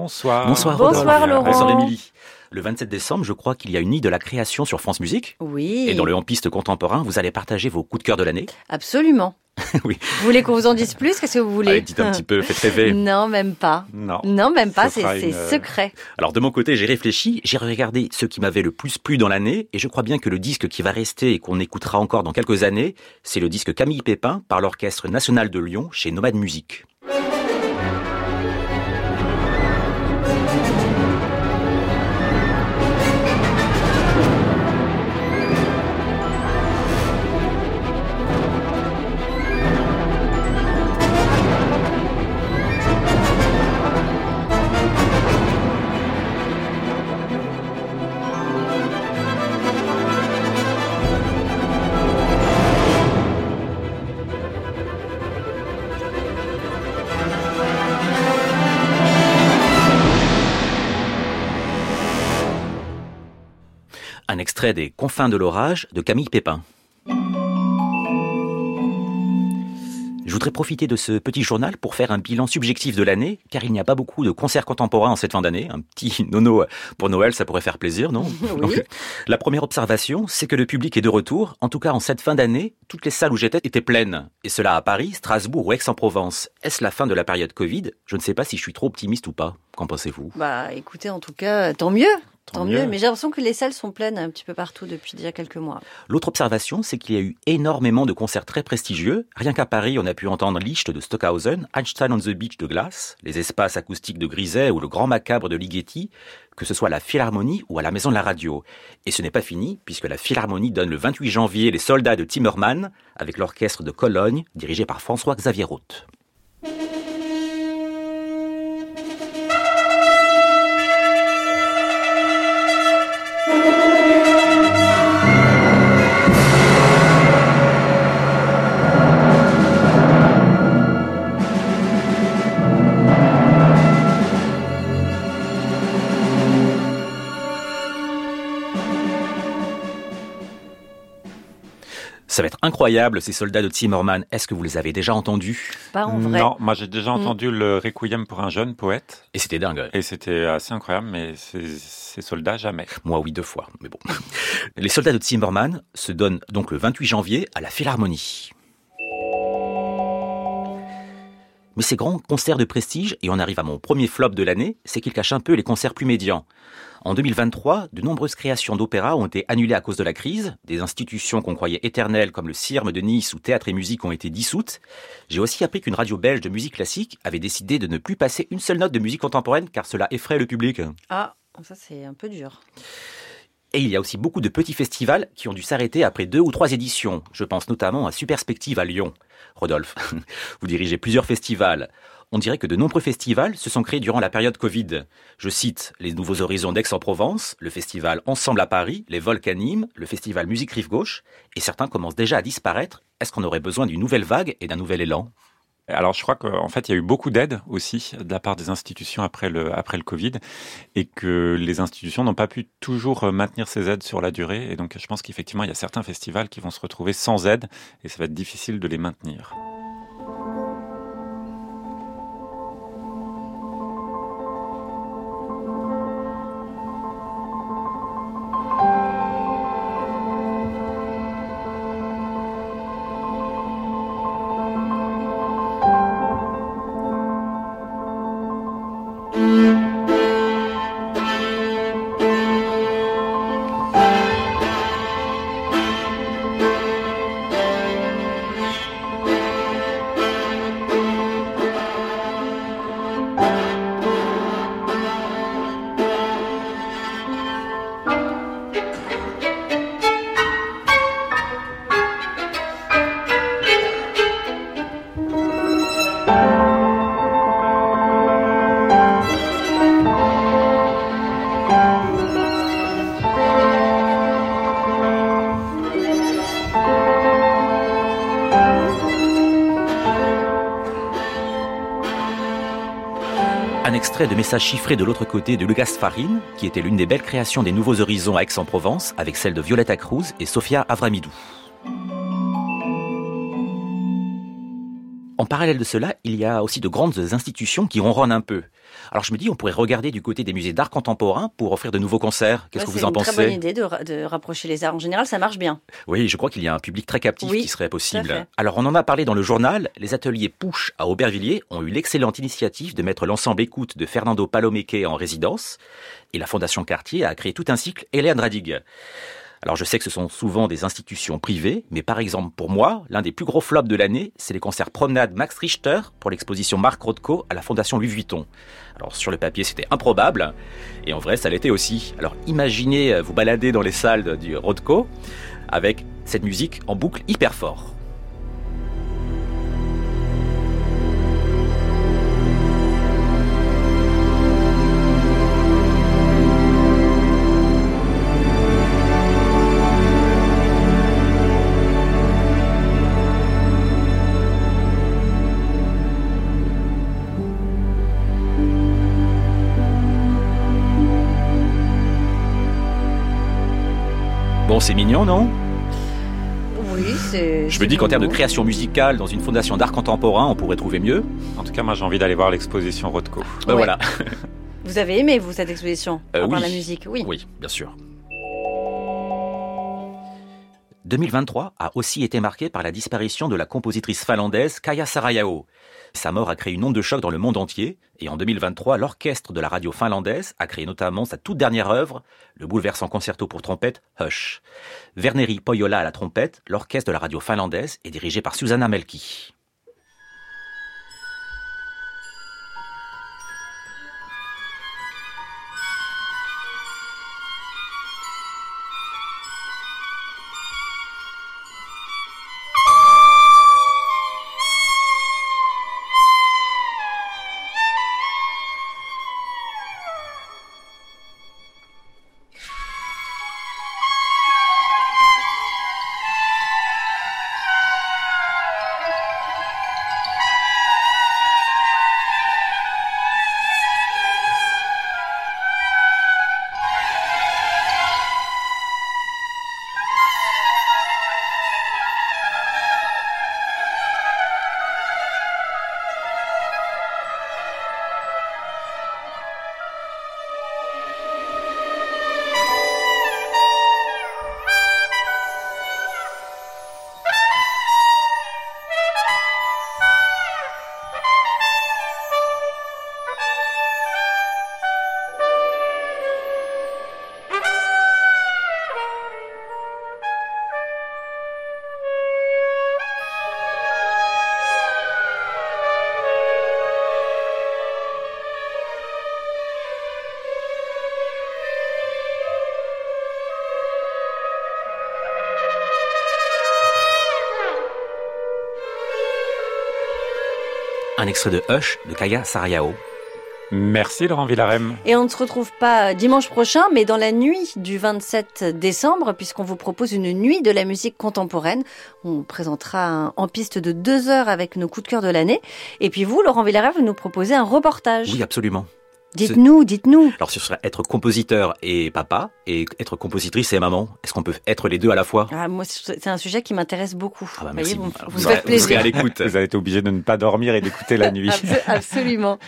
Bonsoir. Bonsoir, Bonsoir Laurent. Bonsoir Émilie. Le 27 décembre, je crois qu'il y a une nuit de la création sur France Musique. Oui. Et dans le En Piste contemporain, vous allez partager vos coups de cœur de l'année. Absolument. oui. Vous voulez qu'on vous en dise plus? Qu'est-ce que vous voulez? Allez, dites un petit peu, faites rêver. Non, même pas. Non. Non, même pas, Ce c'est une, euh, secret. Alors de mon côté, j'ai réfléchi, j'ai regardé ce qui m'avait le plus plu dans l'année, et je crois bien que le disque qui va rester et qu'on écoutera encore dans quelques années, c'est le disque Camille Pépin par l'Orchestre National de Lyon chez Nomade Musique. Un extrait des Confins de l'orage de Camille Pépin. Je voudrais profiter de ce petit journal pour faire un bilan subjectif de l'année, car il n'y a pas beaucoup de concerts contemporains en cette fin d'année. Un petit nono pour Noël, ça pourrait faire plaisir, non? Oui. La première observation, c'est que le public est de retour. En tout cas, en cette fin d'année, toutes les salles où j'étais étaient pleines. Et cela à Paris, Strasbourg ou Aix-en-Provence. Est-ce la fin de la période Covid? Je ne sais pas si je suis trop optimiste ou pas. Qu'en pensez-vous? Bah écoutez, en tout cas, tant mieux. Tant, Tant mieux. mieux. Mais j'ai l'impression que les salles sont pleines un petit peu partout depuis déjà quelques mois. L'autre observation, c'est qu'il y a eu énormément de concerts très prestigieux. Rien qu'à Paris, on a pu entendre Licht de Stockhausen, Einstein on the Beach de Glass, les espaces acoustiques de Griset ou le Grand Macabre de Ligeti, que ce soit à la Philharmonie ou à la Maison de la Radio. Et ce n'est pas fini, puisque la Philharmonie donne le 28 janvier les soldats de Timmerman, avec l'orchestre de Cologne, dirigé par François-Xavier Roth. Ça va être incroyable, ces soldats de Timmerman. Est-ce que vous les avez déjà entendus? Pas en vrai. Non, moi j'ai déjà Mm. entendu le Requiem pour un jeune poète Et c'était dingue. et c'était assez incroyable, mais ces, ces soldats jamais. Moi, oui, deux fois, mais bon. Les soldats de Timmerman se donnent donc le 28 janvier à la Philharmonie. Mais ces grands concerts de prestige, et on arrive à mon premier flop de l'année, c'est qu'ils cachent un peu les concerts plus médians. En 2023, de nombreuses créations d'opéra ont été annulées à cause de la crise. Des institutions qu'on croyait éternelles comme le CIRM de Nice ou Théâtre et Musique ont été dissoutes. J'ai aussi appris qu'une radio belge de musique classique avait décidé de ne plus passer une seule note de musique contemporaine car cela effraie le public. Ah, ça c'est un peu dur. Et il y a aussi beaucoup de petits festivals qui ont dû s'arrêter après deux ou trois éditions. Je pense notamment à Superspective à Lyon. Rodolphe, vous dirigez plusieurs festivals. On dirait que de nombreux festivals se sont créés durant la période Covid. Je cite les Nouveaux Horizons d'Aix-en-Provence, le festival Ensemble à Paris, les Volcanimes, le festival Musique Rive Gauche, et certains commencent déjà à disparaître. Est-ce qu'on aurait besoin d'une nouvelle vague et d'un nouvel élan? Alors je crois qu'en fait il y a eu beaucoup d'aide aussi de la part des institutions après le, après le Covid et que les institutions n'ont pas pu toujours euh, maintenir ces aides sur la durée. Et donc je pense qu'effectivement il y a certains festivals qui vont se retrouver sans aide et ça va être difficile de les maintenir. Un extrait de message chiffré de l'autre côté de Lucas Farine, qui était l'une des belles créations des Nouveaux Horizons à Aix-en-Provence, avec celle de Violetta Cruz et Sofia Avramidou. En parallèle de cela, il y a aussi de grandes institutions qui ronronnent un peu. Alors je me dis, on pourrait regarder du côté des musées d'art contemporain pour offrir de nouveaux concerts. Qu'est-ce que vous en pensez C'est une très bonne idée de, rapprocher les arts. En général, ça marche bien. Oui, je crois qu'il y a un public très captif qui serait possible. Alors on en a parlé dans le journal. Les ateliers Pouche à Aubervilliers ont eu l'excellente initiative de mettre l'ensemble écoute de Fernando Palomeque en résidence. Et la Fondation Cartier a créé tout un cycle Hélène Radig. Alors je sais que ce sont souvent des institutions privées, mais par exemple pour moi, l'un des plus gros flops de l'année, c'est les concerts Promenade Max Richter pour l'exposition Marc Rothko à la Fondation Louis Vuitton. Alors sur le papier c'était improbable, et en vrai ça l'était aussi. Alors imaginez euh, vous balader dans les salles du Rothko avec cette musique en boucle hyper fort. C'est mignon, non? Oui, c'est. Je me dis qu'en termes de création musicale, dans une fondation d'art contemporain, on pourrait trouver mieux. En tout cas, moi, j'ai envie d'aller voir l'exposition Rothko. Ben voilà. Vous avez aimé, vous, cette exposition? Euh, oui. la musique Oui. Oui, bien sûr. 2023 a aussi été marqué par la disparition de la compositrice finlandaise Kaya Sarayao. Sa mort a créé une onde de choc dans le monde entier, et en 2023, l'orchestre de la radio finlandaise a créé notamment sa toute dernière œuvre, le bouleversant concerto pour trompette Hush. Verneri Poyola à la trompette, l'orchestre de la radio finlandaise est dirigé par Susanna Melki. Un extrait de Hush de Kaya Sariao. Merci Laurent Villarem. Et on ne se retrouve pas dimanche prochain, mais dans la nuit du 27 décembre, puisqu'on vous propose une nuit de la musique contemporaine. On présentera en piste de deux heures avec nos coups de cœur de l'année. Et puis vous, Laurent Villarem, vous nous proposez un reportage. Oui, absolument. Dites-nous, dites-nous. Alors, ce serait être compositeur et papa, et être compositrice et maman. Est-ce qu'on peut être les deux à la fois? Ah, Moi, c'est un sujet qui m'intéresse beaucoup. Ah bah merci. vous, vous, faites plaisir. à l'écoute. Vous allez être obligé de ne pas dormir et d'écouter la nuit. Absolument.